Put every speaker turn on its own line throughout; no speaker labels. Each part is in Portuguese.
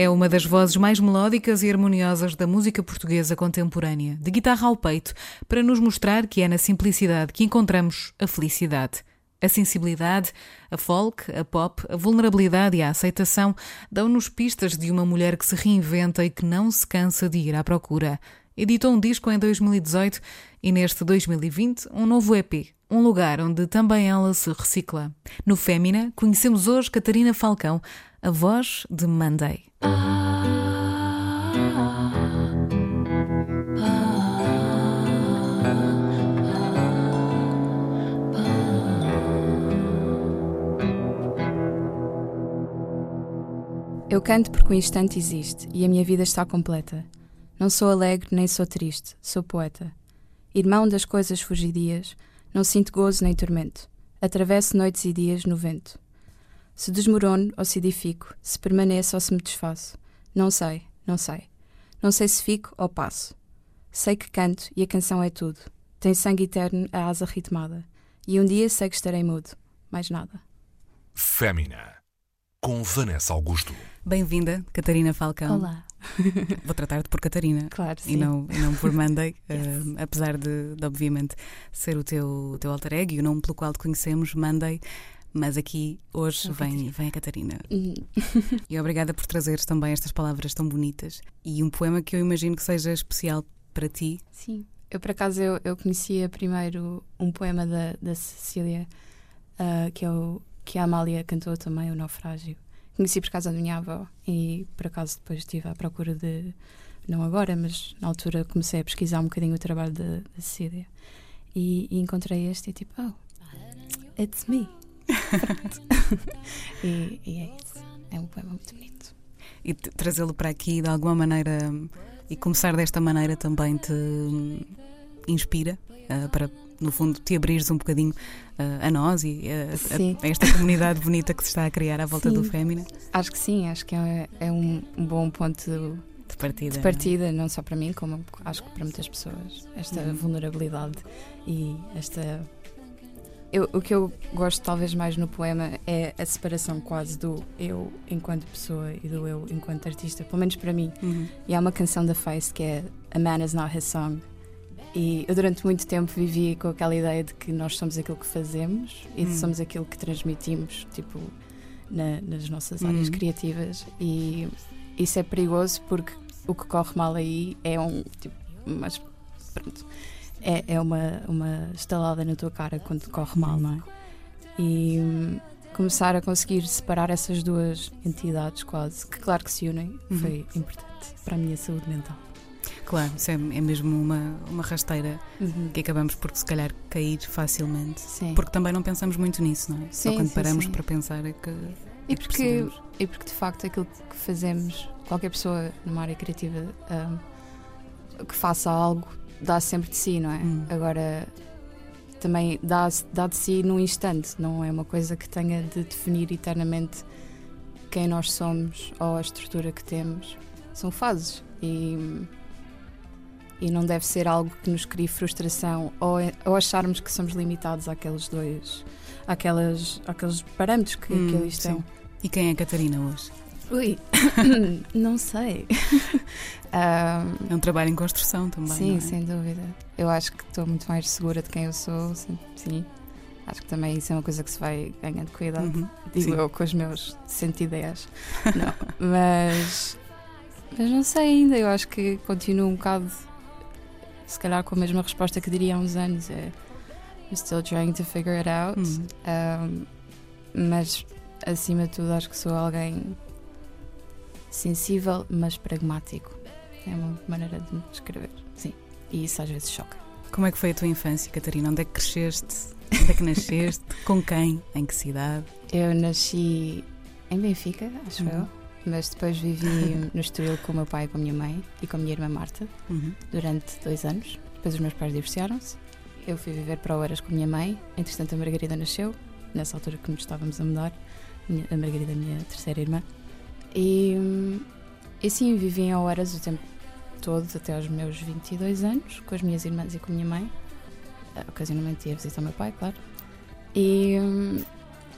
É uma das vozes mais melódicas e harmoniosas da música portuguesa contemporânea, de guitarra ao peito, para nos mostrar que é na simplicidade que encontramos a felicidade. A sensibilidade, a folk, a pop, a vulnerabilidade e a aceitação dão-nos pistas de uma mulher que se reinventa e que não se cansa de ir à procura. Editou um disco em 2018 e neste 2020 um novo EP, um lugar onde também ela se recicla. No Fémina, conhecemos hoje Catarina Falcão, a voz de Monday.
Eu canto porque o instante existe e a minha vida está completa. Não sou alegre nem sou triste, sou poeta. Irmão das coisas fugidias, não sinto gozo nem tormento. Atravesso noites e dias no vento. Se desmorono ou se edifico, se permaneço ou se me desfaço. Não sei, não sei. Não sei se fico ou passo. Sei que canto e a canção é tudo. Tem sangue eterno a asa ritmada. E um dia sei que estarei mudo. Mais nada.
Fémina, com Vanessa Augusto.
Bem-vinda, Catarina Falcão.
Olá.
Vou tratar-te por Catarina.
Claro,
E
sim.
não, e não por Monday, eh, apesar de, de, obviamente, ser o teu, o teu alter ego e o nome pelo qual te conhecemos, Monday. Mas aqui hoje vem, vem a Catarina.
Hum,
E obrigada por trazeres também estas palavras tão bonitas e um poema que eu imagino que seja especial para ti.
Sim. Eu, por acaso, eu, eu conhecia primeiro um poema da, da Cecília, ah, que, é o, que a Amália cantou também, O Naufrágio. Conheci por causa da minha avó e, por acaso, depois estive à procura de. Não agora, mas na altura comecei a pesquisar um bocadinho o trabalho da, da Cecília. E, e encontrei este e tipo, oh, it's me. E, e é isso. É um poema muito bonito.
E trazê-lo para aqui de alguma maneira e começar desta maneira também te hum, inspira ah, para, no fundo, te abrires um bocadinho ah, a nós e a- a- a esta comunidade bonita que se está a criar à volta do
Sim.
Fémina
Acho que sim, acho que é, é um, bom ponto
de partida.
de partida, não só para mim, como acho que para muitas pessoas. Esta
Uhum.
vulnerabilidade e esta. Eu, o que eu gosto talvez mais no poema é a separação quase do eu enquanto pessoa e do eu enquanto artista, pelo menos para mim.
Uhum.
E há uma canção da Face que é A Man Is Not His Song. E eu durante muito tempo vivi com aquela ideia de que nós somos aquilo que fazemos e
Hum.
somos aquilo que transmitimos, tipo, na- nas nossas áreas
Hum.
criativas. E isso é perigoso porque o que corre mal aí é um. Tipo, mas pronto. É, é uma, uma estalada na tua cara quando corre mal, não é? E hum, começar a conseguir separar essas duas entidades quase, que claro que se unem,
Uhum.
foi importante para a minha saúde mental.
Claro, isso é, é mesmo uma, uma rasteira
Uhum.
que acabamos por, se calhar, cair facilmente.
Sim.
Porque também não pensamos muito nisso, não é? Só
Sim,
quando
sim,
paramos para pensar é que.
E
é que
porque,
percebemos.
e porque de facto aquilo que fazemos, qualquer pessoa numa área criativa hum, que faça algo dá sempre de si, não é?
Hum.
Agora também dá, dá de si num instante, não é uma coisa que tenha de definir eternamente quem nós somos ou a estrutura que temos. São fases e, e não deve ser algo que nos crie frustração ou, ou acharmos que somos limitados àqueles dois, àquelas, àqueles parâmetros que,
Hum,
que eles têm.
E quem é a Catarina hoje?
Ui, não sei. Ahm,
É um trabalho em construção também.
sim,
é?
sem dúvida. Eu acho que estou muito mais segura de quem eu sou. Sim, sim. Acho que também isso é uma coisa que se vai ganhando cuidado.
Uhum.
Digo
Sim.
eu com os meus 110. não, mas, mas não sei ainda. Eu acho que continuo um bocado, se calhar, com a mesma resposta que diria há uns anos. É, I'm still trying to figure it out.
Hum.
Um, mas acima de tudo acho que sou alguém sensível, mas pragmático. É uma maneira de me descrever. Sim. E isso às vezes choca.
Como é que foi a tua infância, Catarina? Onde é que cresceste? Onde é que nasceste? Com quem? Em que cidade?
Eu nasci em Benfica, acho
Uhum.
eu. Mas depois vivi no Estoril com o meu pai com a minha mãe e com a minha irmã Marta
Uhum.
durante dois anos. Depois os meus pais divorciaram-se. Eu fui viver para Oeiras com a minha mãe. Entretanto, a Margarida nasceu, nessa altura que nos estávamos a mudar. A Margarida, a minha terceira irmã. E, hum, e sim, vivi em Oeiras o tempo todo, até aos meus 22 anos, com as minhas irmãs e com a minha mãe. Ah, Ocasionalmente ia visitar o meu pai, claro. E hum,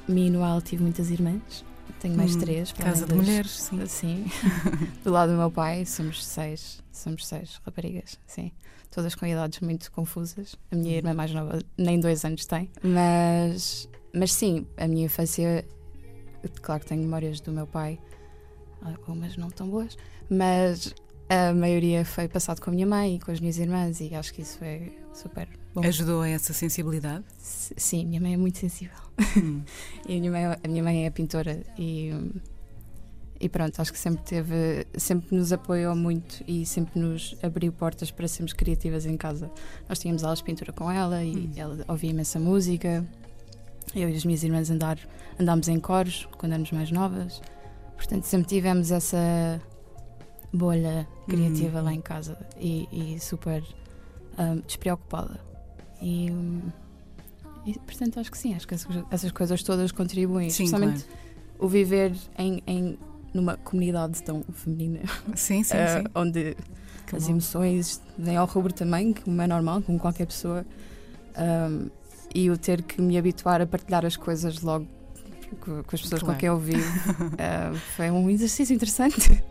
e no Al tive muitas irmãs. Tenho mais
Hum,
três.
Casa de
das-
mulheres, sim.
Sim. do lado do meu pai, somos seis. Somos seis raparigas, sim. Todas com idades muito confusas. A minha irmã mais nova nem dois anos tem. Mas, mas sim, a minha infância, claro que tenho memórias do meu pai, algumas não tão boas, mas a maioria foi passado com a minha mãe e com as minhas irmãs e acho que isso é super bom.
Ajudou a essa sensibilidade?
S- Sim, minha mãe é muito sensível.
Hum.
E a minha mãe, a minha mãe é pintora e, e pronto, acho que sempre teve, sempre nos apoiou muito e sempre nos abriu portas para sermos criativas em casa. Nós tínhamos aulas de pintura com ela e
Hum.
ela ouvia imensa música. Eu e as minhas irmãs andar, andámos em coros quando éramos mais novas. Portanto, sempre tivemos essa bolha criativa
Hum.
lá em casa e, e super hum, despreocupada. E, hum, e, portanto, acho que sim, acho que essas, coisas todas contribuem,
Sim,
especialmente
claro.
o viver em, em numa comunidade tão feminina,
Sim, sim,
eh,
sim.
onde
Que
as
bom.
emoções vêm ao rubro também, como é normal, como qualquer pessoa, um, e o ter que me habituar a partilhar as coisas logo co- com, as pessoas
Claro.
com quem eu vivo uh, foi um exercício interessante,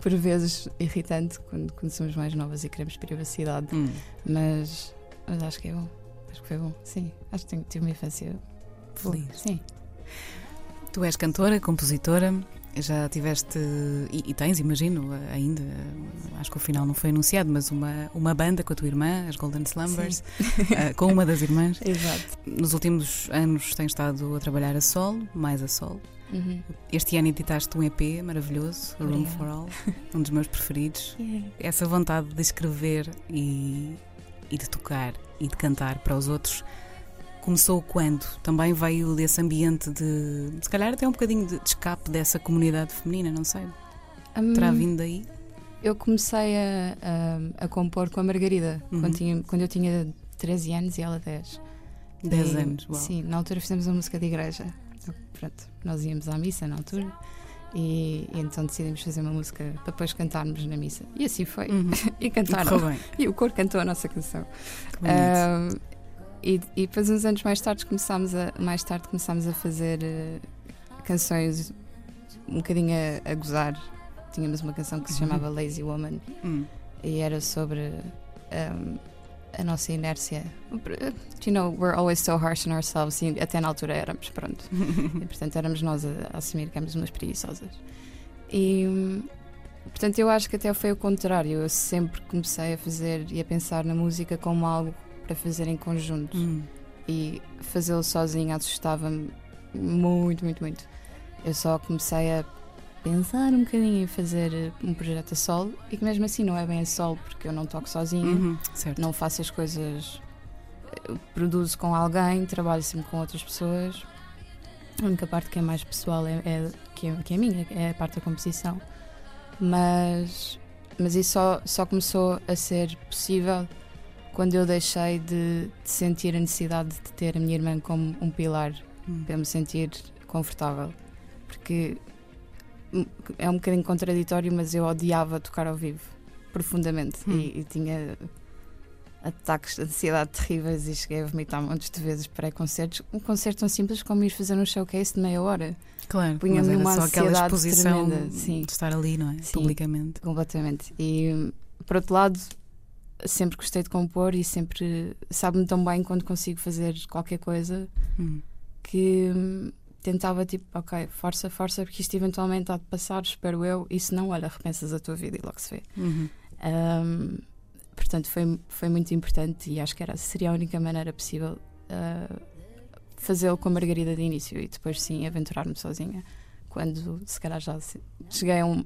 por vezes irritante, quando, quando somos mais novas e queremos privacidade,
Hum.
mas, mas acho que é bom. Acho que foi bom, sim. Acho que tive uma infância.
Feliz.
Sim.
Tu és cantora, compositora, já tiveste, e, e tens, imagino, ainda, acho que o final não foi anunciado, mas uma, uma banda com a tua irmã, as Golden Slumbers, eh, com uma das irmãs.
Exato.
Nos últimos anos tens estado a trabalhar a solo, mais a solo.
Uhum.
Este ano editaste um EP maravilhoso, Room
Obrigada.
for All, um dos meus preferidos. Essa vontade de escrever e, e de tocar e de cantar para os outros começou quando? Também veio desse ambiente de, se calhar até um bocadinho de, de escape dessa comunidade feminina, não sei. Terá
Hum,
vindo daí?
Eu comecei a, a, a compor com a Margarida
Uhum.
quando, tinha- quando eu tinha 13 anos e ela 10.
10
E,
anos, uau.
Sim, na altura fizemos uma música de igreja. Pronto, nós íamos à missa na altura e, e então decidimos fazer uma música para depois cantarmos na missa. E assim foi.
Uhum.
E
E
cantaram.
bem.
E o coro cantou a nossa canção. Ahm, e, e depois uns anos mais tarde começámos a, mais tarde começámos a fazer eh, canções um bocadinho a, a gozar. Tínhamos uma canção que se
Uhum.
chamava Lazy Woman
Hum.
e era sobre ahm, a nossa inércia. You know, we're always so harsh on ourselves e até na altura éramos, pronto. E, portanto, éramos nós a, a assumir que éramos umas preguiçosas. E, portanto, eu acho que até foi o contrário. Eu sempre comecei a fazer e a pensar na música como algo para fazer em conjunto.
Hum.
E fazê-lo sozinho assustava-me muito, muito, muito. Eu só comecei a pensar um bocadinho em fazer eh, um projeto a solo e que mesmo assim não é bem a solo porque eu não toco sozinha
Uhum.
Não faço as coisas. eu Produzo com alguém, trabalho sempre com outras pessoas. A única parte que é mais pessoal é, é- que, é que é minha, é a parte da composição. Mas, mas isso só, só começou a ser possível quando eu deixei de, de sentir a necessidade de ter a minha irmã como um pilar
Hum.
para me sentir confortável. Porque é um bocadinho contraditório, mas eu odiava tocar ao vivo profundamente
Hum.
e, e tinha ataques de ansiedade terríveis e cheguei a vomitar montes de vezes pré-concertos. Um concerto tão simples como ir fazer um showcase de meia hora,
Claro,
punha-me numa
só aquela
ansiedade
exposição
tremenda, sim.
de estar ali, não é?
Sim.
Publicamente.
completamente. E por outro lado, sempre gostei de compor e sempre sabe-me tão bem quando consigo fazer qualquer coisa
Hum.
que hum, tentava tipo, ok, força, força, porque isto eventualmente há de passar, espero eu, e se não, olha, repensas a tua vida e logo se vê.
Uhum.
Um, portanto, foi, foi muito importante e acho que era, seria a única maneira possível uh, fazê-lo com a Margarida de início e depois sim aventurar-me sozinha. Quando se calhar já cheguei a um,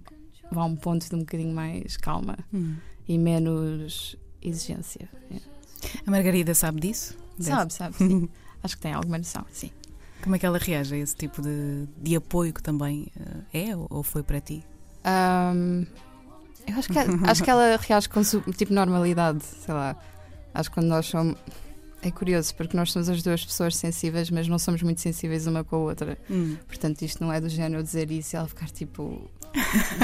a um ponto de um bocadinho mais calma
Hum.
e menos exigência. É.
A Margarida sabe disso?
Sabe, sabe, sim. acho que tem alguma noção, sim.
Como é que ela reage a esse tipo de, de apoio que também eh, é ou ou foi para ti?
Um, eu acho que, acho que ela reage com tipo normalidade, sei lá. Acho que quando nós somos. É curioso, porque nós somos as duas pessoas sensíveis, mas não somos muito sensíveis uma com a outra.
Hum.
Portanto, isto não é do género dizer isso e ela ficar tipo.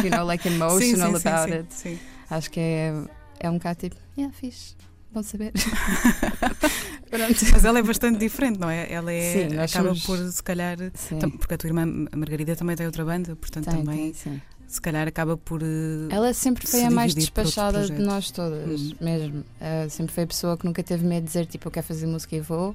You know, like emotional
sim, sim,
about
sim,
it.
sim.
Acho que é, é um bocado tipo, yeah, fixe. bom saber.
Mas ela é bastante diferente, não é? Ela é,
sim,
acaba
somos...
por, se calhar.
Sim.
Porque a tua irmã Margarida também tem outra banda, portanto
tem,
também.
Tem.
Se calhar acaba por. Uh,
ela sempre foi
se
a mais despachada de nós todas,
Hum.
mesmo. Uh, sempre foi a pessoa que nunca teve medo de dizer tipo, eu quero fazer música e vou.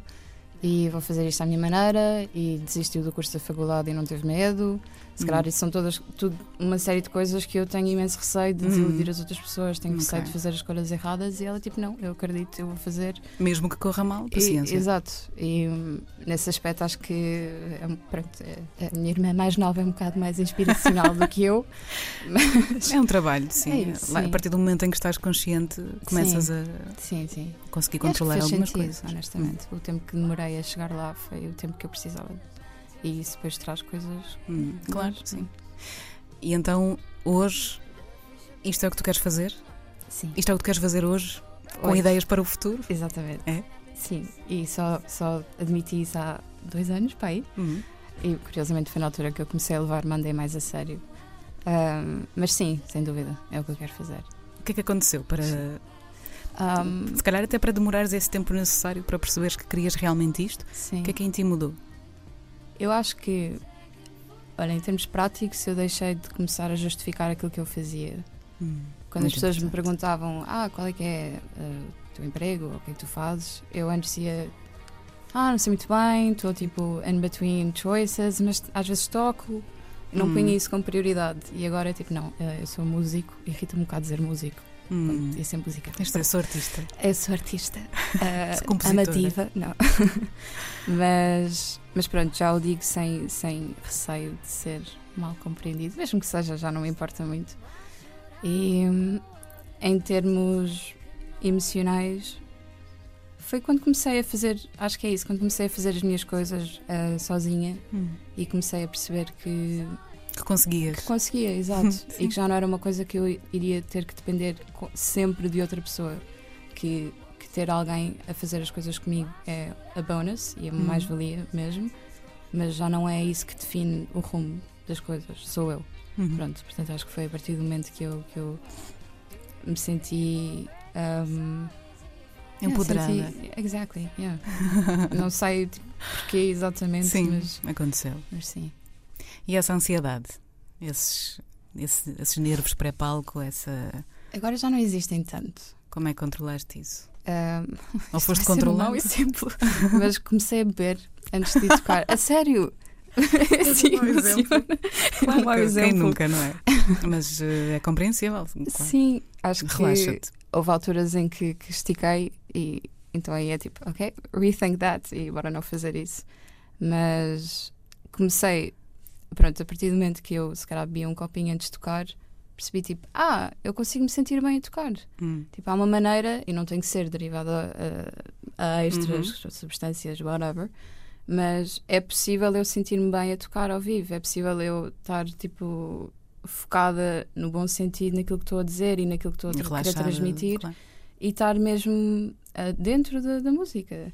E vou fazer isto à minha maneira. E desistiu do curso da faculdade e não teve medo. Se calhar
Hum.
isso são todas tudo, uma série de coisas que eu tenho imenso receio de
Hum.
desiludir as outras pessoas. Tenho
Ok.
receio de fazer as escolhas erradas. E ela, tipo, não, eu acredito, eu vou fazer.
mesmo que corra mal,
E-
paciência.
exato. E hum, nesse aspecto acho que é, pronto, é- a minha irmã mais nova é um bocado mais inspiracional do que eu. Mas
É um trabalho, sim.
É isso, sim.
A partir do momento em que estás consciente, começas a
sim, sim.
conseguir
E
controlar algumas
sentido,
coisas.
honestamente. O tempo que demorei a chegar lá foi o tempo que eu precisava. E isso depois traz coisas.
Hum, claro, sim. E então, hoje, isto é o que tu queres fazer?
Sim.
Isto é o que tu queres fazer hoje? Com
Hoje.
ideias para o futuro?
Exatamente.
É?
Sim. E só, só admiti isso há dois anos, pai.
Hum.
E curiosamente foi na altura que eu comecei a levar Mandei mais a sério. Ahm, mas sim, sem dúvida, é o que eu quero fazer.
O que é que aconteceu para.
Ahm,
Se calhar até para demorares esse tempo necessário para perceberes que querias realmente isto?
sim.
O que é que em ti mudou?
Eu acho que, olha, em termos práticos, eu deixei de começar a justificar aquilo que eu fazia.
Hum,
Quando as pessoas me perguntavam, ah, qual é que é eh, o teu emprego, o que é que tu fazes, eu antes ia, ah, não sei muito bem, estou tipo in between choices, mas às vezes toco, não
Hum.
ponho isso como prioridade. E agora é tipo, não, eh, eu sou músico, irrita-me um bocado dizer músico,
Hum.
ia ser música.
É sou artista.
Eu sou artista.
compositora.
amativa, não. mas, mas pronto, já o digo sem, sem receio de ser mal compreendido, mesmo que seja, já não me importa muito. E em termos emocionais, foi quando comecei a fazer, acho que é isso, quando comecei a fazer as minhas coisas eh, sozinha
Hum.
e comecei a perceber Que
conseguias.
que conseguia, exato. E que já não era uma coisa que eu iria ter que depender sempre de outra pessoa. Que, que ter alguém a fazer as coisas comigo é a bonus e a
Hum.
mais-valia mesmo, mas já não é isso que define o rumo das coisas, sou eu.
Uhum.
Pronto, portanto acho que foi a partir do momento que eu, que eu me senti. Um,
Empoderada.
yeah, senti- exactly, yeah. não sei tipo, porquê exatamente,
Sim,
mas,
aconteceu.
mas sim.
E essa ansiedade? Esses, esse- esses nervos pré-palco, essa.
Agora já não existem tanto.
Como é que controlaste isso?
Um,
Ou foste
ser um exemplo. Mas comecei a beber antes de tocar. A sério? Sim,
mau exemplo. Claro
um mau
que- Quem
exemplo.
nunca, não é? Mas eh, é compreensível. claro.
Sim, acho que
Relaxa-te.
houve alturas em que, que estiquei e então aí é tipo, ok, rethink that e bora não fazer isso. Mas comecei, pronto, a partir do momento que eu se calhar bebia um copinho antes de tocar, percebi tipo, ah, eu consigo me sentir bem a tocar.
Hum.
Tipo, há uma maneira, e não tem que ser derivada a, a extras,
Uhum.
substâncias, whatever, mas é possível eu sentir-me bem a tocar ao vivo, é possível eu estar, tipo, focada no bom sentido naquilo que estou a dizer e naquilo que estou a querer transmitir
claro.
e estar mesmo ah, dentro da, da música.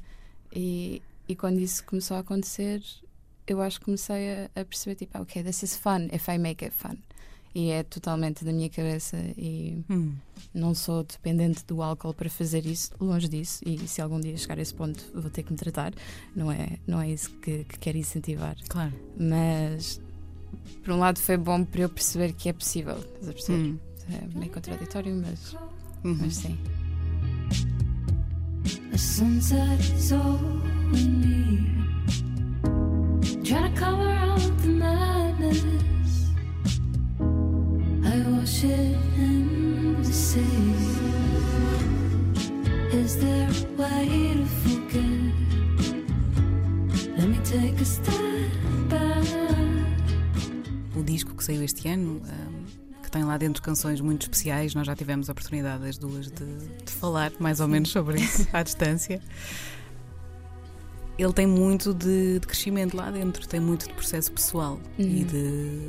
E, e quando isso começou a acontecer, eu acho que comecei a, a perceber, tipo, ok, this is fun if I make it fun. E é totalmente da minha cabeça e
Hum.
não sou dependente do álcool para fazer isso, longe disso. E se algum dia chegar a esse ponto, vou ter que me tratar. Não é, não é isso que, que quero incentivar.
Claro.
Mas, por um lado, foi bom para eu perceber que é possível. Estás a perceber?
Hum.
É meio contraditório, mas,
Uhum.
mas sim.
The sunset is all we need. Trying to cover up the madness. I wash it in the sea. Is there a way to forget? Let me take a step back.
O disco que saiu este ano, hum, que tem lá dentro canções muito especiais, nós já tivemos a oportunidade, as duas, de, de falar mais ou menos sobre isso à distância. Ele tem muito de, de crescimento lá dentro, tem muito de processo pessoal e
Uhum.
de,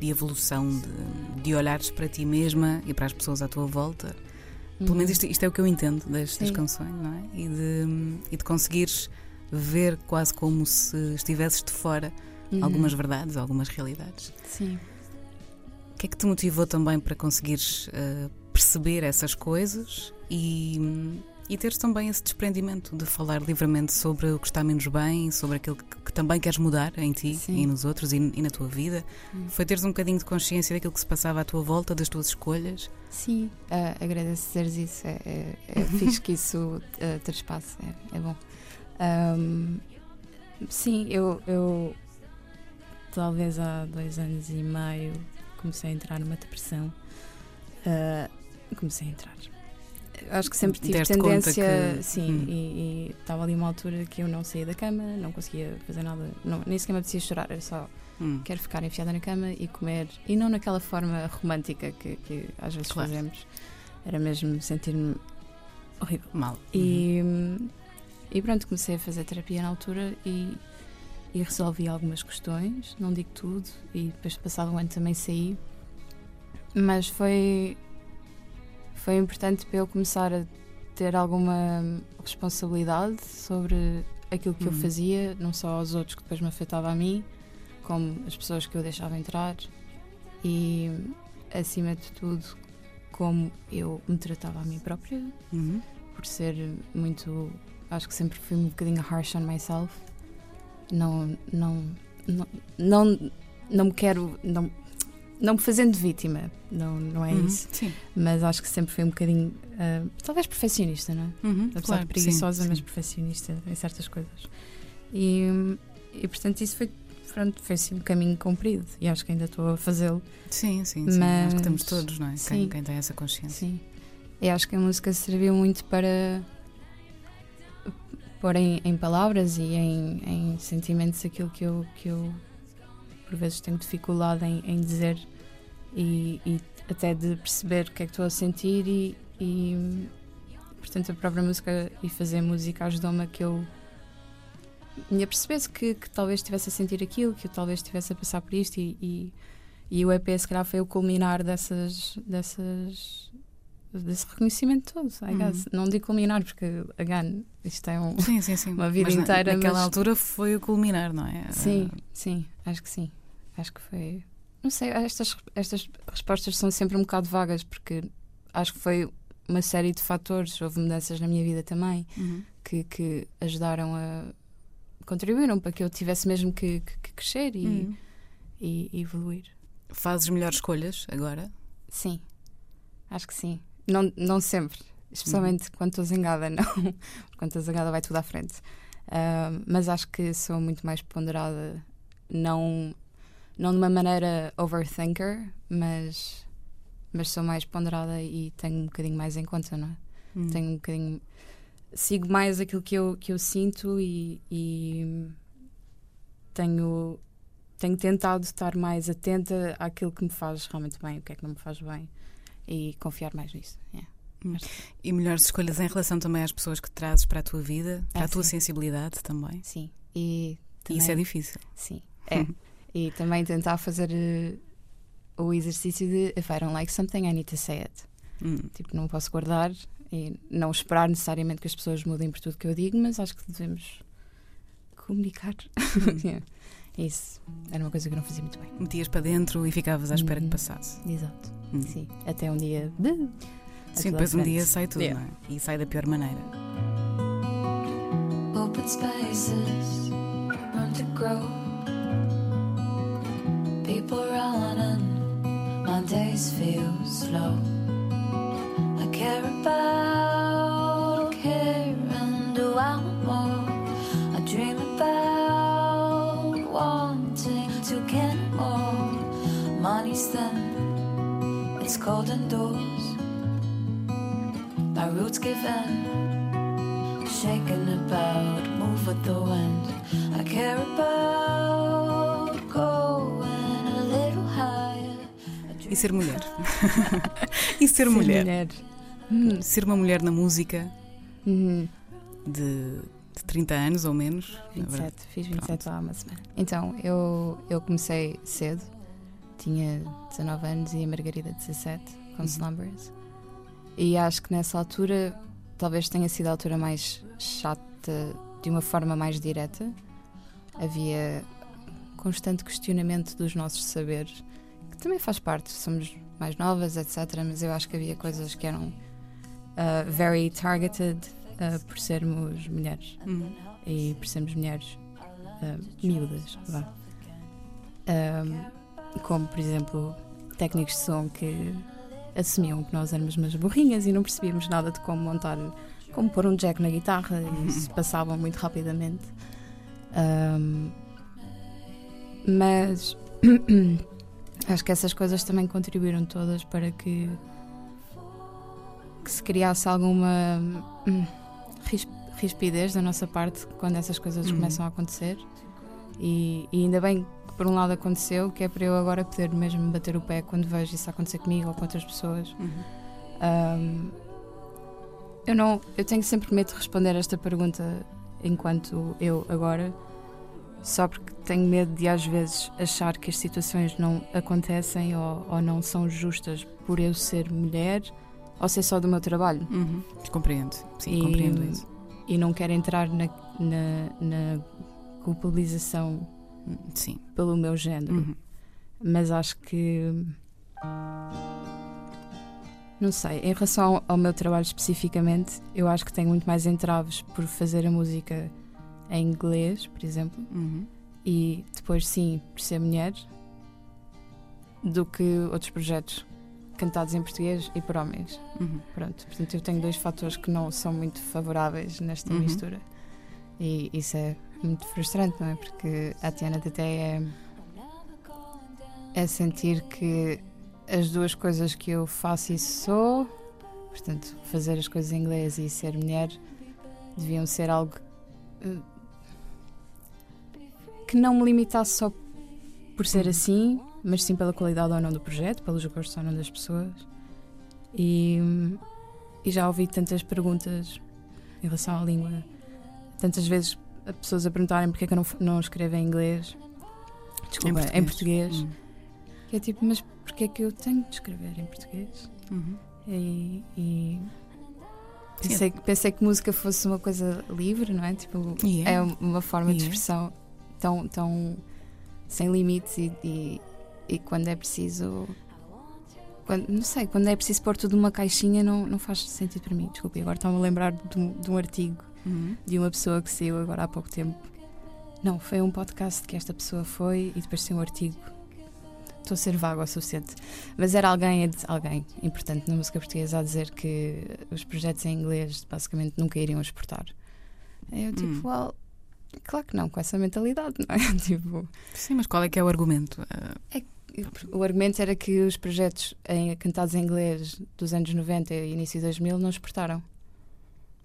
de evolução, de, de olhares para ti mesma e para as pessoas à tua volta. Pelo menos isto, isto é o que eu entendo
Sim.
canções, não é? E de, e de conseguires ver quase como se estivesses de fora
Uhum.
algumas verdades, algumas realidades.
Sim.
O que é que te motivou também para conseguires eh, perceber essas coisas e, e teres também esse desprendimento de falar livremente sobre o que está menos bem, sobre aquilo que, que também queres mudar em ti
Sim.
e nos outros e, e na tua vida.
Hum.
Foi teres um bocadinho de consciência daquilo que se passava à tua volta, das tuas escolhas.
Sim, ah, agradeço dizeres isso. É, é, é fixe que isso ah, ter espaço, é, é bom. Ahm, sim, eu, eu talvez há dois anos e meio comecei a entrar numa depressão. Ah, comecei a entrar. Acho que sempre tive
Deste
tendência,
que-
sim,
Hum.
e e estava ali uma altura que eu não saía da cama, não conseguia fazer nada, não, nem sequer me apetecia chorar, era só
Hum.
quero ficar enfiada na cama e comer. E não naquela forma romântica que, que às vezes
Claro.
fazemos. Era mesmo sentir-me horrível.
Mal.
E, e pronto, comecei a fazer terapia na altura e, e resolvi algumas questões. Não digo tudo. E depois, passado um ano, também saí. Mas foi, foi importante para eu começar a ter alguma responsabilidade sobre aquilo que eu
Uhum.
fazia, não só aos outros, que depois me afetava a mim, como as pessoas que eu deixava entrar e, acima de tudo, como eu me tratava a mim própria,
Uhum.
por ser muito. Acho que sempre fui um bocadinho harsh on myself. Não. Não. Não, não, não me quero. Não, não me fazendo vítima, não, não é
Uhum.
isso.
Sim.
Mas acho que sempre fui um bocadinho. ah, talvez perfeccionista, não é?
Uhum.
Apesar
Claro,
de preguiçosa,
sim,
mas
sim.
perfeccionista em certas coisas. E, e portanto, isso foi. Pronto, foi assim um caminho comprido e acho que ainda estou a fazê-lo.
Sim, sim, sim. Acho que temos
Mas-
todos, não é? Quem,
sim.
quem tem essa consciência.
Sim. E acho que a música serviu muito para pôr em, em palavras e em, em sentimentos aquilo que eu, que eu por vezes tenho dificuldade em, em dizer e, e até de perceber o que é que estou a sentir e, e, portanto a própria música e fazer música ajudou-me a que eu me apercebesse que, que talvez estivesse a sentir aquilo, que eu talvez estivesse a passar por isto e, e, e o EP se calhar foi o culminar dessas, dessas desse reconhecimento todo, I
Uhum.
guess. Não digo culminar porque, again, isto é um,
Sim, sim, sim.
Uma vida
Mas na-
inteira,
Naquela
mas-
altura foi o culminar, não é?
Sim, sim, acho que sim. Acho que foi. Não sei, estas, estas respostas são sempre um bocado vagas, porque acho que foi uma série de fatores, houve mudanças na minha vida também,
Uhum.
que, que ajudaram a. contribuíram para que eu tivesse mesmo que, que- que crescer e,
Uhum.
e- e evoluir.
Fazes melhores escolhas agora?
Sim, acho que sim. Não, não sempre, especialmente quando estou zangada, não. quando estou zangada vai tudo à frente. Ah, mas acho que sou muito mais ponderada, não, não de uma maneira overthinker, mas, mas sou mais ponderada e tenho um bocadinho mais em conta, não é?
Hum.
Tenho um bocadinho. Sigo mais aquilo que eu, que eu sinto e, e tenho, tenho tentado estar mais atenta àquilo que me faz realmente bem, o que é que não me faz bem e confiar mais nisso. yeah.
E melhores escolhas em relação também às pessoas que trazes para a tua vida, para
Ah,
a tua
sim.
sensibilidade também.
Sim. E,
E
também,
isso é difícil.
Sim, é. E também tentar fazer eh, o exercício de if I don't like something, I need to say it.
Hum.
Tipo, não posso guardar e não esperar necessariamente que as pessoas mudem por tudo que eu digo, mas acho que devemos comunicar. Yeah. Isso era uma coisa que eu não fazia muito bem.
Metias para dentro e ficavas à espera
Uhum.
que passasse.
Exato.
Hum.
Sim. Até um dia. de-
Sim, depois um dia sai tudo,
Yeah.
não é? E sai da pior maneira.
Open spaces, to grow. People running, my days feel slow. I care about care and do I more? I dream about wanting to get more. Money's thin, it's cold indoors. My roots give in shaken about, move with the wind. I care about
E ser mulher. e ser, mulher.
Hum.
Ser uma mulher na música
Uhum.
de, de 30 anos ou menos. na verdade.
27, fiz 27 há uma semana. Então, eu, eu comecei cedo, tinha 19 anos e a Margarida 17, com
Uhum.
Slumbers. E acho que nessa altura talvez tenha sido a altura mais chata, de uma forma mais direta. Havia constante questionamento dos nossos saberes, que também faz parte, somos mais novas, etc. Mas eu acho que havia coisas que eram uh, very targeted uh, por sermos mulheres
Uhum.
e por sermos mulheres uh, miúdas, vá. Um, como, por exemplo, técnicos de som que assumiam que nós éramos umas burrinhas e não percebíamos nada de como montar, como pôr um jack na guitarra e se passavam muito rapidamente. Um, mas acho que essas coisas também contribuíram todas para que, que se criasse alguma hum, ris- rispidez da nossa parte quando essas coisas
Uhum.
começam a acontecer. E, e ainda bem que por um lado aconteceu, que é para eu agora poder mesmo bater o pé quando vejo isso acontecer comigo ou com outras pessoas.
Uhum.
Um, eu não, eu tenho sempre medo de responder esta pergunta enquanto eu agora, só porque tenho medo de às vezes achar que as situações não acontecem ou, ou não são justas por eu ser mulher ou ser só do meu trabalho.
Uhum. Compreendo. Sim,
E-
compreendo isso.
E não quero entrar na, na, na culpabilização
Sim.
pelo meu género.
Uhum.
mas acho que. Não sei, em relação ao, ao meu trabalho especificamente, eu acho que tenho muito mais entraves por fazer a música em inglês, por exemplo,
Uhum.
e depois sim por ser mulher, do que outros projetos cantados em português e por homens.
Uhum.
Pronto, portanto eu tenho dois fatores que não são muito favoráveis nesta
Uhum.
mistura. E isso é muito frustrante, não é? Porque a Tiana até é, é sentir que as duas coisas que eu faço e sou, portanto, fazer as coisas em inglês e ser mulher, deviam ser algo eh, que não me limitasse só por ser
Uhum.
assim, mas sim pela qualidade ou não do projeto, pelos gostos ou não das pessoas. E, e já ouvi tantas perguntas em relação à língua, tantas vezes a pessoas a perguntarem porque é que eu não, não escrevo em inglês, desculpa, em português,
Uhum.
que é tipo, mas porque é que eu tenho de escrever em português?
Uhum.
E, e
Sim.
pensei, pensei que música fosse uma coisa livre, não é? Tipo,
E é.
é uma forma de
E é.
expressão tão, tão sem limites e, e, e quando é preciso. Quando, não sei, quando é preciso pôr tudo numa caixinha não, não faz sentido para mim. Desculpe, agora estão-me a lembrar de um, de um artigo
Uhum.
de uma pessoa que saiu agora há pouco tempo. Não, foi um podcast que esta pessoa foi e depois saiu um artigo. Estou a ser vago o suficiente. Mas era alguém, dizer- alguém importante na música portuguesa a dizer que os projetos em inglês basicamente nunca iriam exportar. Eu tipo,
Hum.
well, claro que não, com essa mentalidade, não é? tipo,
Sim, mas qual é que é o argumento? Ah,
o argumento era que os projetos em, cantados em inglês dos anos 90 e início de 2000 não exportaram.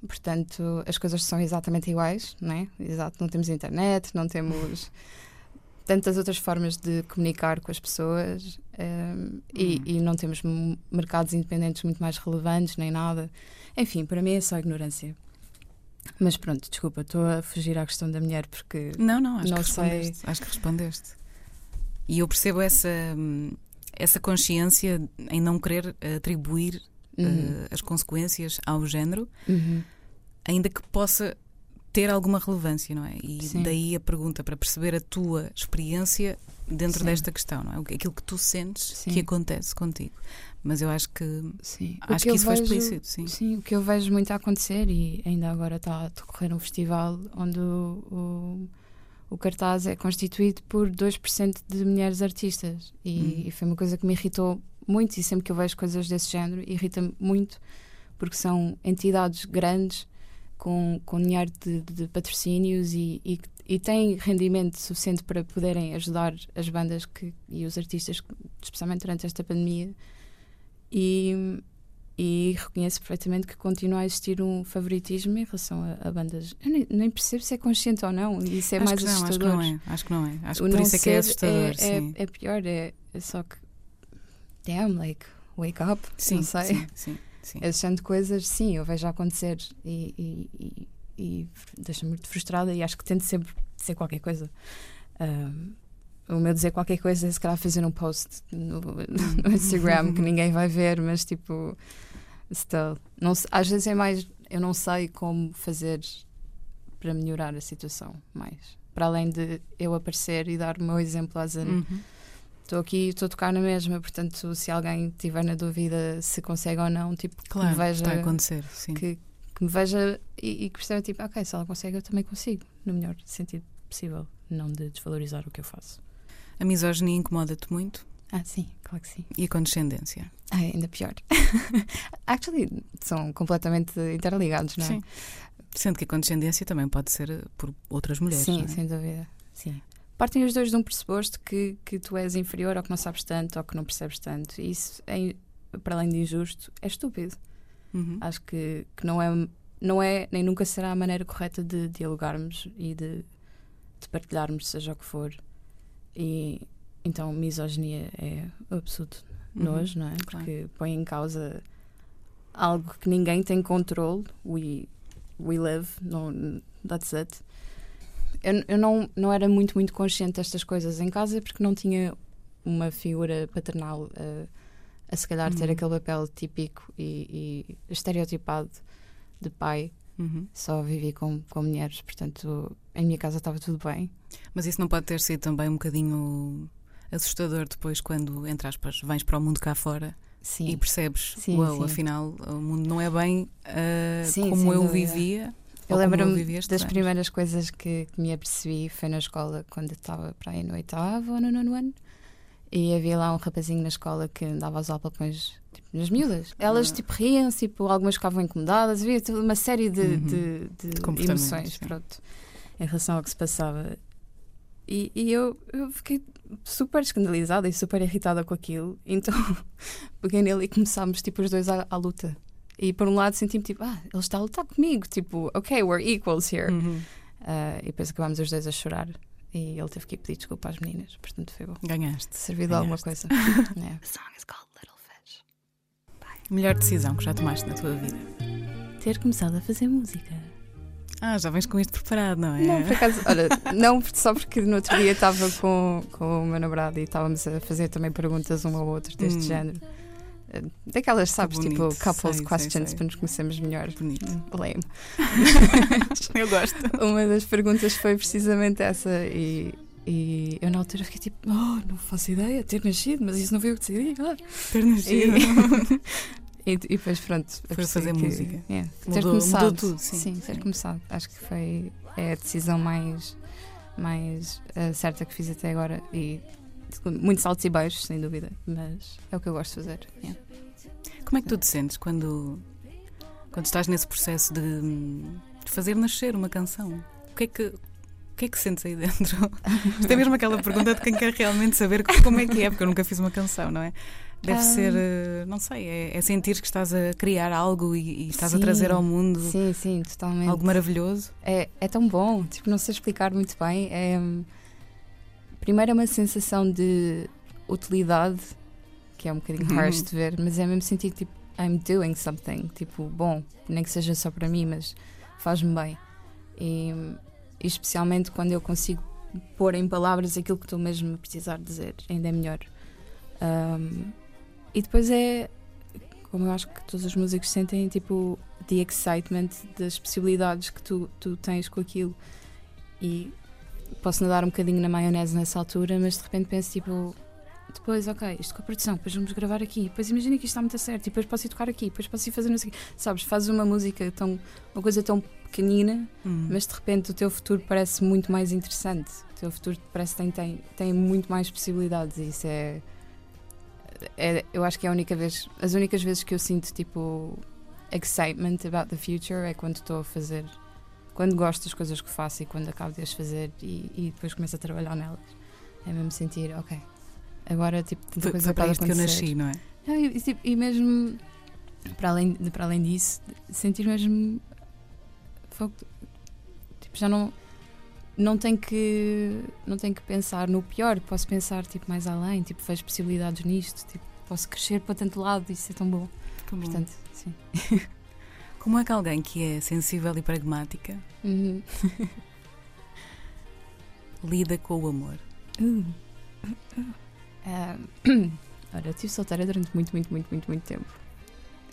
Portanto, as coisas são exatamente iguais, não é? Exato, não temos internet, não temos tantas outras formas de comunicar com as pessoas ehm, e,
Uhum.
e não temos mercados independentes muito mais relevantes nem nada. Enfim, para mim é só ignorância. Mas pronto, desculpa, estou a fugir à questão da mulher porque
Não, não, acho
Não
que
sei.
respondeste. Acho que respondeste. E eu percebo essa, hum, essa consciência em não querer atribuir
Uhum,
eh, as consequências ao género,
uhum,
ainda que possa ter alguma relevância, não é? E
Sim.
daí a pergunta para perceber a tua experiência dentro
Sim.
desta questão, não é? Que- Aquilo que tu sentes
Sim.
que acontece contigo. Mas eu acho que
sim. O
acho que,
eu
isso foi
vejo-
explícito, sim.
Sim, o que eu vejo muito a acontecer, e ainda agora está a decorrer um festival onde o, o, o cartaz é constituído por 2% de mulheres artistas. E,
Uhum.
e foi uma coisa que me irritou muito, e sempre que eu vejo coisas desse género, irrita-me muito, porque são entidades grandes com, com dinheiro de, de patrocínios e, e, e têm rendimento suficiente para poderem ajudar as bandas que, e os artistas, especialmente durante esta pandemia. E, e reconheço perfeitamente que continua a existir um favoritismo em relação a, a bandas. Eu nem, nem percebo se é consciente ou não, e isso é
acho
mais
que não, acho que
assustador.
não é. Acho que não é. Acho
O
que por
não
isso é que é assustador,
é,
sim.
é pior, é, é só que. Damn, like, wake up.
sim,
não sei.
sim, sim, sim.
Esse género de coisas, sim, eu vejo acontecer e, e, e, e deixa-me muito frustrada e acho que tento sempre dizer qualquer coisa. Um, o meu dizer qualquer coisa é se calhar fazer um post no, no Instagram que ninguém vai ver, mas tipo, still. Não, às vezes é mais, eu não sei como fazer para melhorar a situação mais. Para além de eu aparecer e dar o meu exemplo dizer
Uhum.
Estou aqui, estou a tocar na mesma, portanto, se alguém tiver na dúvida se consegue ou não, tipo, que
Claro,
me veja,
está a acontecer, sim.
que, que me veja e, e que perceba, tipo, ok, se ela consegue, eu também consigo, no melhor sentido possível, não de desvalorizar o que eu faço.
A misoginia incomoda-te muito
Ah, sim, claro que sim.
e a condescendência.
Ah, ainda pior. Actually, são completamente interligados, não é?
Sim. Sendo que a condescendência também pode ser por outras mulheres.
Sim,
é?
sem dúvida. Sim. Partem os dois de um pressuposto que, que tu és inferior ou que não sabes tanto ou que não percebes tanto. E isso, é, para além de injusto, é estúpido.
Uhum.
Acho que, que não, é, não é, nem nunca será a maneira correta de dialogarmos e de, de partilharmos, seja o que for. E então, misoginia é absurdo
Uhum,
nojo, não é?
claro.
Porque põe em causa algo que ninguém tem controle. We, we live, no, that's it. Eu, eu não, não era muito, muito consciente destas coisas em casa porque não tinha uma figura paternal a, a se calhar ter
Uhum.
aquele papel típico e, e estereotipado de pai.
Uhum.
Só vivi com, com mulheres, portanto, em minha casa estava tudo bem.
Mas isso não pode ter sido também um bocadinho assustador depois quando, entre aspas, vens para o mundo cá fora
Sim.
e percebes,
Sim,
uau, afinal o mundo não é bem ah,
Sim,
como eu
dúvida.
vivia.
Eu lembro-me das
anos.
primeiras coisas que, que me apercebi foi na escola quando estava para aí no oitavo ou no nono ano. E havia lá um rapazinho na escola que dava os alpapões tipo, nas miúdas. Elas
Ah.
tipo riam-se, tipo, algumas ficavam incomodadas, havia toda uma série de,
Uhum.
de, de
De
emoções
sim.
pronto, em relação ao que se passava. E, e eu, eu fiquei super escandalizada e super irritada com aquilo. Então peguei nele e começámos tipo os dois à, à luta. E por um lado senti-me tipo, ah, ele está a lutar comigo, tipo, ok, we're equals here.
Uhum.
Ah, e depois acabámos os dois a chorar. E ele teve que ir pedir desculpa às meninas, portanto foi bom.
Ganhaste.
Serviu de alguma coisa. É.
The song is called Little Fish.
Melhor decisão que já tomaste na tua vida.
Ter começado a fazer música.
Ah, já vens com isto preparado, não é?
Não, por acaso, olha, não só porque no outro dia estava com, com o meu namorado e estávamos a fazer também perguntas um ao outro deste
Hum.
género. Daquelas, sabes,
bonito.
tipo couples
Sei, sei,
questions
sei.
para nos conhecermos melhor.
Bonito.
Lame.
Eu gosto.
Uma das perguntas foi precisamente essa e, e eu na altura fiquei tipo, oh, não faço ideia, ter nascido, mas isso não foi eu que decidi. Ah.
Ter nascido.
E, e depois pronto,
Foi fazer
que-
música.
é, ter
Mudou-
começado.
mudou tudo, sim.
ter
Sim.
começado. Acho que foi é a decisão mais, mais eh, certa que fiz até agora e muitos altos e baixos, sem dúvida, mas é o que eu gosto de fazer. yeah.
Como é que tu te sentes quando, quando estás nesse processo de, de fazer nascer uma canção? O que é que. O que é que sentes aí dentro? Isto é mesmo aquela pergunta de quem quer realmente saber como é que é, porque eu nunca fiz uma canção, não é? Deve
Ah.
ser, eh, não sei, é, é sentir que estás a criar algo e, e estás a
Sim,
trazer ao mundo
Sim, sim, totalmente.
algo maravilhoso.
É, é tão bom, tipo, não sei explicar muito bem. É, primeiro é uma sensação de utilidade, que é um bocadinho
Uhum.
harsh de ver, mas é mesmo sentir tipo, I'm doing something, tipo, bom, nem que seja só para mim, mas faz-me bem. E, e especialmente quando eu consigo pôr em palavras aquilo que estou mesmo a precisar dizer, ainda é melhor. Um, e depois é, como eu acho que todos os músicos sentem, tipo, the excitement das possibilidades que tu, tu tens com aquilo. E posso nadar um bocadinho na maionese nessa altura, mas de repente penso, tipo, depois, ok, isto com a produção, depois vamos gravar aqui, depois imagina que isto está muito certo, e depois posso ir tocar aqui, depois posso ir fazer não sei o. Sabes, fazes uma música tão, uma coisa tão pequenina,
Hum.
mas de repente o teu futuro parece muito mais interessante. O teu futuro parece que tem, tem, tem muito mais possibilidades e isso é, é. Eu acho que é a única vez, as únicas vezes que eu sinto tipo excitement about the future é quando estou a fazer, quando gosto das coisas que faço e quando acabo de as fazer e, e depois começo a trabalhar nelas. É mesmo sentir, ok, agora tipo tanta
Foi,
coisa
foi para isto que eu nasci, não é?
Não, e, e, tipo, e mesmo para além, para além disso, sentir mesmo tipo, já não não tenho que não tenho que pensar no pior, posso pensar tipo mais além, tipo, vejo possibilidades nisto, tipo, posso crescer para tanto lado, isso é tão bom.
Que bom.
Portanto, sim.
Como é que alguém que é sensível e pragmática
Uhum.
lida com o amor?
Uh. Ah, olha, eu estive solteira durante muito, muito, muito, muito, muito tempo.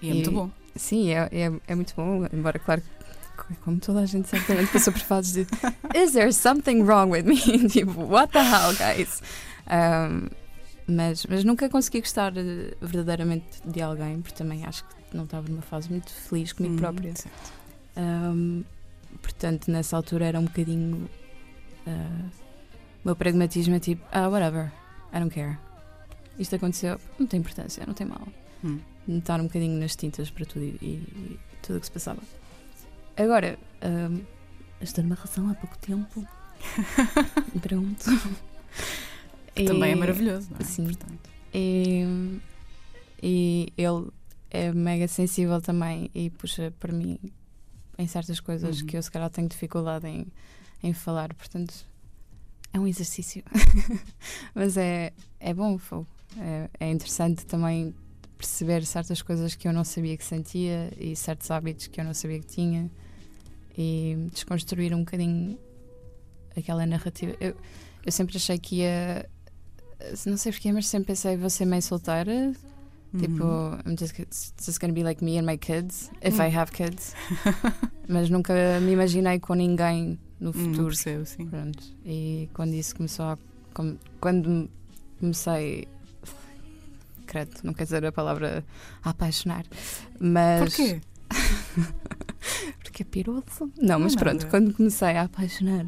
E é
E-
muito bom.
Sim, é, é, é muito bom, embora, claro, como toda a gente certamente passou por fases de Is there something wrong with me? tipo, what the hell, guys? Um, Mas, mas nunca consegui gostar eh, verdadeiramente de alguém, porque também acho que não estava numa fase muito feliz comigo
Uhum,
própria. Um, portanto, nessa altura era um bocadinho. uh, o meu pragmatismo é tipo, ah, whatever, I don't care. Isto aconteceu, não tem importância, não tem mal.
Hum.
Estar um bocadinho nas tintas para tudo e, e tudo o que se passava. Agora, um, estou numa relação há pouco tempo. Pronto.
Também é
E-
maravilhoso, não é?
sim.
Portanto,
e, e ele é mega sensível também e puxa para mim em certas coisas
Uhum.
que eu se calhar tenho dificuldade em, em falar, portanto é um exercício. Mas é, é bom, fogo. É, é interessante também perceber certas coisas que eu não sabia que sentia e certos hábitos que eu não sabia que tinha e desconstruir um bocadinho aquela narrativa. Eu, eu sempre achei que ia. Não sei porquê, mas sempre pensei, vou ser mãe solteira. Tipo,
uhum.
I'm just, just gonna be like me and my kids, if
Hum.
I have kids. mas nunca me imaginei com ninguém no
Hum,
futuro.
percebo, sim.
Pronto. E quando isso começou a. Quando comecei. Credo, não quer dizer a palavra apaixonar. Mas.
Porquê?
Porque é piroso? Não, mas
Não é
pronto,
nada.
quando comecei a apaixonar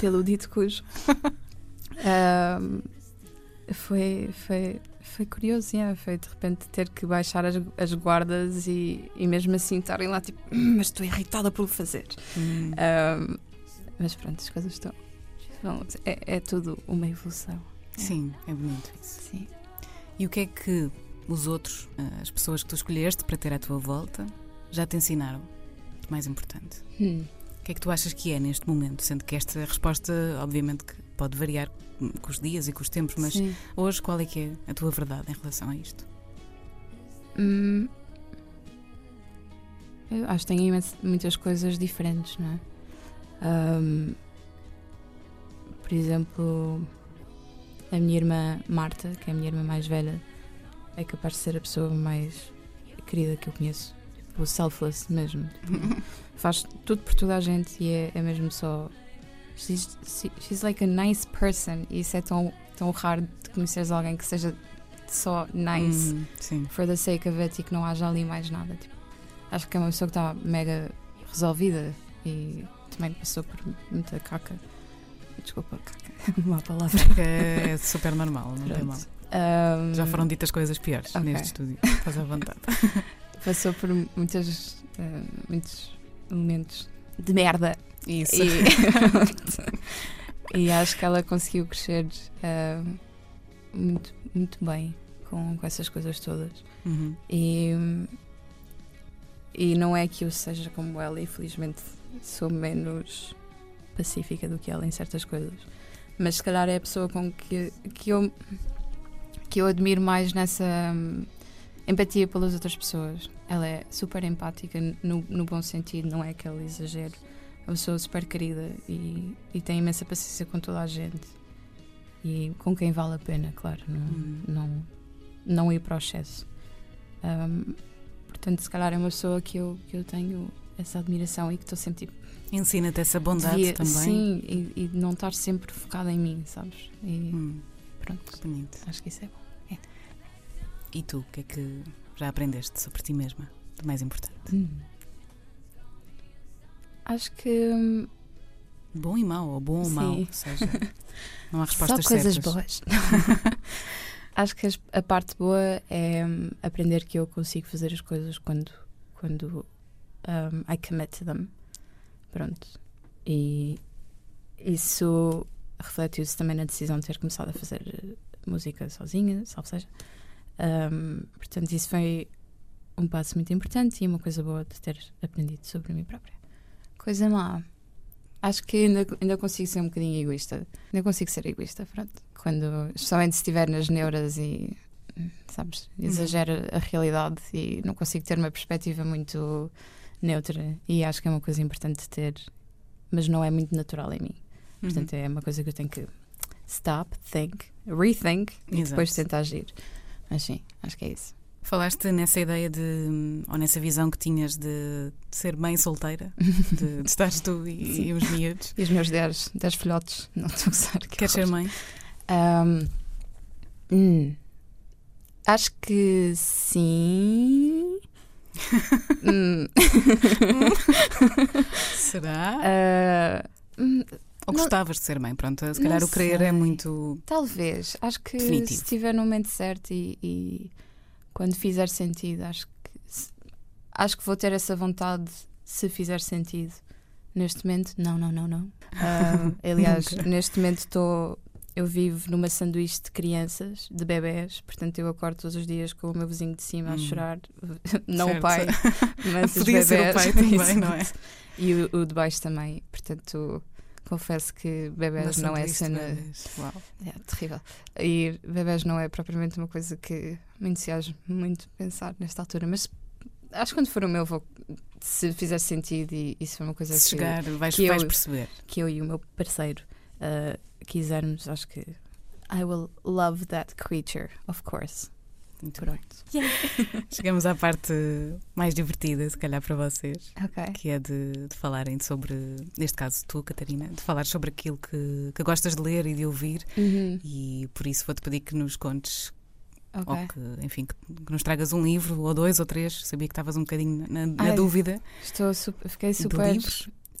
pelo dito cujo, ahm, foi, foi, foi curioso, yeah, foi de repente ter que baixar as, as guardas e, e mesmo assim estarem lá tipo, "Hum, mas estou irritada por o fazer.
Hum.
Ahm, mas pronto, as coisas estão. É, é tudo uma evolução.
Sim, é bonito isso.
Sim.
E o que é que os outros, eh, as pessoas que tu escolheste para ter à tua volta, já te ensinaram? O mais importante.
Hum.
O que é que tu achas que é neste momento? Sendo que esta resposta, obviamente, que pode variar com os dias e com os tempos, mas
Sim.
hoje qual é que é a tua verdade em relação a isto?
Hum, eu acho que imenso- muitas coisas diferentes, não é? Ahm, por exemplo, a minha irmã Marta, que é a minha irmã mais velha, é capaz de ser a pessoa mais querida que eu conheço. O selfless mesmo. Faz tudo por toda a gente e é, é mesmo só. She's, she- she's like a nice person e isso é tão, tão raro de conheceres alguém que seja só nice
Hum,
for the sake of it e que não haja ali mais nada. Tipo, acho que é uma pessoa que está mega resolvida e também passou por muita caca. Desculpa, caca, uma palavra.
É super normal, não tem mal.
Ahm,
Já foram ditas coisas piores
Ok.
neste estúdio. Estás à vontade.
Passou por muitas, ah, muitos momentos de merda.
Isso.
E, e acho que ela conseguiu crescer ah, muito, muito bem com, com essas coisas todas.
Uhum.
E, e não é que eu seja como ela, infelizmente sou menos pacífica do que ela em certas coisas. Mas se calhar é a pessoa com que, que, eu, que eu admiro mais nessa hum, empatia pelas outras pessoas. Ela é super empática no, no bom sentido, não é aquele exagero. É uma pessoa super querida e, e tem imensa paciência com toda a gente. E com quem vale a pena, claro. Não,
Uhum.
não, não ir para o excesso. Um, portanto, se calhar é uma pessoa que eu, que eu tenho essa admiração e que estou sempre tipo.
Ensina-te essa bondade
devia-
também.
Sim, e, e não estar sempre focada em mim, sabes? E
Hum,
pronto,
que bonito.
acho que isso é bom.
E tu, o que é que já aprendeste sobre ti mesma? Do mais importante.
Hum. Acho que hum,
Bom e mau, ou bom ou mau.
Sim.
Ou seja, não há
só
respostas
coisas
certas.
boas. Acho que a parte boa é hum, aprender que eu consigo fazer as coisas quando, quando um, I commit to them. Pronto. E isso refletiu-se também na decisão de ter começado a fazer eh, música sozinha, salvo seja. Um, portanto, isso foi um passo muito importante e uma coisa boa de ter aprendido sobre mim própria. Coisa má. Acho que ainda, ainda consigo ser um bocadinho egoísta. Ainda consigo ser egoísta, pronto. Quando, especialmente se estiver nas neuras e, sabes, exagera a realidade e não consigo ter uma perspectiva muito neutra. E acho que é uma coisa importante de ter, mas não é muito natural em mim.
Uhum.
Portanto, é uma coisa que eu tenho que stop, think, rethink e
Exato.
depois tentar agir. Mas sim, acho que é isso.
Falaste nessa ideia de, ou nessa visão que tinhas de, de ser mãe solteira, de, de estares tu e, e os miúdos.
E os meus 10 filhotes, não estou a usar. que
Queres ser mãe?
Ahm, Hum. Acho que sim. Hum,
Será?
hum,
Ou
não-
gostavas de ser mãe? Pronto, se
não
calhar o querer é muito.
talvez. Acho que
Definitivo.
se estiver no momento certo e, e quando fizer sentido, acho que se- acho que vou ter essa vontade se fizer sentido. Neste momento, não, não, não, não. Ah, aliás, neste momento estou. Eu vivo numa sanduíche de crianças, de bebés, portanto eu acordo todos os dias com o meu vizinho de cima a
Hum.
chorar. Não
Certo.
o pai, mas os
Podia ser o
bebés.
pai também, não é?
E o, o de baixo também. Portanto, confesso que bebés não é cena.
bebés. Uau.
É terrível. E bebés não é propriamente uma coisa que me entusiasma muito pensar nesta altura, mas acho que quando for o meu, vou, se fizer sentido e, se for uma coisa
Se
que,
chegar, vais,
que eu-
vais perceber.
que eu e o meu parceiro ah, quisermos, acho que I will love that creature, of course.
Muito bem.
Pronto.
Chegamos à parte mais divertida, se calhar para vocês,
Ok.
que é de, de falarem sobre, neste caso tu, Catarina, de falar sobre aquilo que, que gostas de ler e de ouvir.
Uhum.
E por isso vou-te pedir que nos contes,
Ok.
ou que, enfim, que, que nos tragas um livro, ou dois, ou três. Sabia que estavas um bocadinho na, na
Ai,
dúvida
Estou super, fiquei super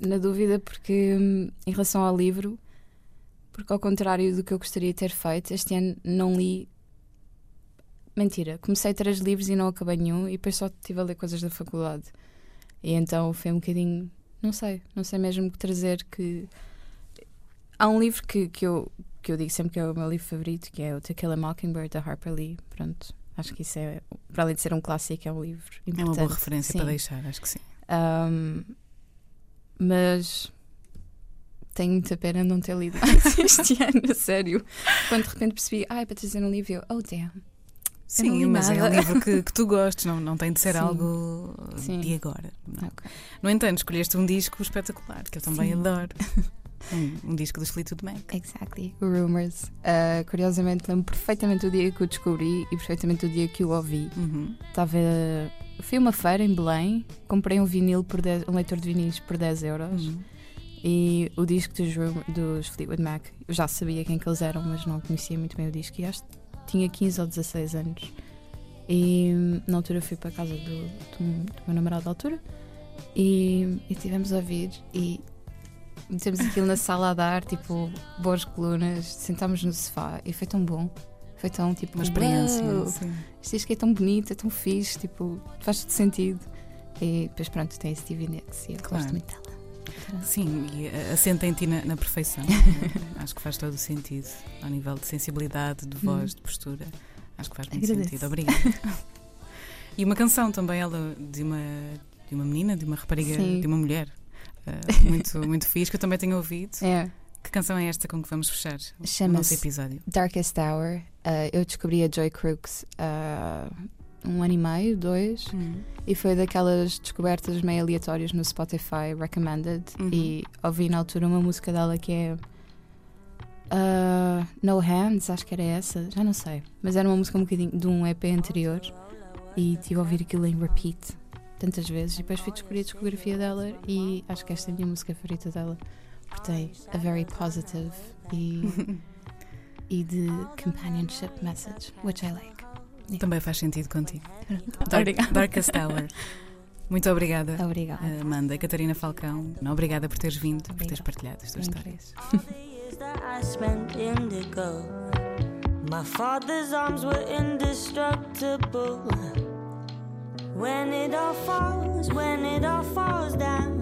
na dúvida porque hum, em relação ao livro, porque ao contrário do que eu gostaria de ter feito, este ano não li. Mentira, comecei três livros e não acabei nenhum e depois só estive a ler coisas da faculdade. E então foi um bocadinho. Não sei, não sei mesmo que trazer que. Há um livro que, que, eu, que eu digo sempre que é o meu livro favorito, que é o To Kill a Mockingbird, da Harper Lee. Pronto, acho que isso é, para além de ser um clássico, é um livro
É
importante.
uma boa referência
Sim.
para deixar, acho que sim.
Um, mas tenho muita pena não ter lido mais este ano, sério. Quando de repente percebi, ah, é para trazer um livro, eu, oh damn.
Sim, mas é um
nada.
livro que, que tu gostes, não, não tem de ser
Sim.
algo
Sim.
de agora. não.
Ok.
No entanto, escolheste um disco espetacular, que eu também
Sim.
adoro. Um, um disco dos Fleetwood Mac.
Exactly. Rumors. Uh, curiosamente, lembro perfeitamente do dia que o descobri e perfeitamente do dia que o ouvi.
Uhum.
Estava. Fui a uma feira em Belém, comprei um vinil por 10, um leitor de vinis por 10 euros
Uhum.
E o disco dos, dos Fleetwood Mac. Eu já sabia quem que eles eram, mas não conhecia muito bem o disco e acho que tinha 15 ou 16 anos. E na altura fui para a casa do, do, do meu namorado da altura e, e tivemos a ouvir e metemos aquilo na sala a dar, tipo, boas colunas, sentámos no sofá e foi tão bom. Foi tão tipo
Uma experiência.
"Uau,
sim.
Este disco é tão bonito, é tão fixe, tipo, faz todo sentido. E depois pronto, tem a Stevie Nicks e eu
Claro.
gosto muito dela.
Sim, e a- assenta em ti na, na perfeição. Acho que faz todo o sentido. Ao nível de sensibilidade, de voz, de postura. Acho que faz muito
Agradeço.
sentido. Obrigada. e uma canção também, ela, de uma, de uma menina, de uma rapariga,
Sim.
de uma mulher. eh, muito, muito fixe, que eu também tenho ouvido.
É.
Que canção é esta com que vamos fechar o nosso episódio?
Darkest Hour. Uh, eu descobri a Joy Crooks há um ano e meio, dois, e foi daquelas descobertas meio aleatórias no Spotify Recommended.
Uhum.
E ouvi na altura uma música dela que é. uh, no Hands, acho que era essa, já não sei. Mas era uma música um bocadinho de um EP anterior e tive a ouvir aquilo em repeat tantas vezes. E depois fui descobrir a discografia dela e acho que esta é a minha música favorita dela. Porque tem a very positive e, e de companionship message, which I like.
Também faz sentido contigo.
Obrigada.
Darkest Hour. Muito obrigada.
Obrigada.
Amanda e Catarina Falcão, obrigada por teres vindo, por teres
Obrigada.
partilhado as tuas histórias.
years that I spent indigo. My father's arms were indestructible. When it all falls, when it all falls down,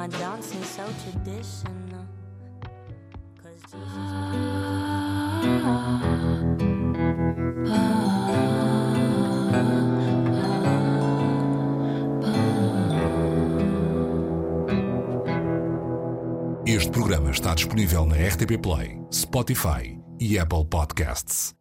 my dancing so traditional. Cause Jesus.
Este programa está disponível na RTP Play, Spotify e Apple Podcasts.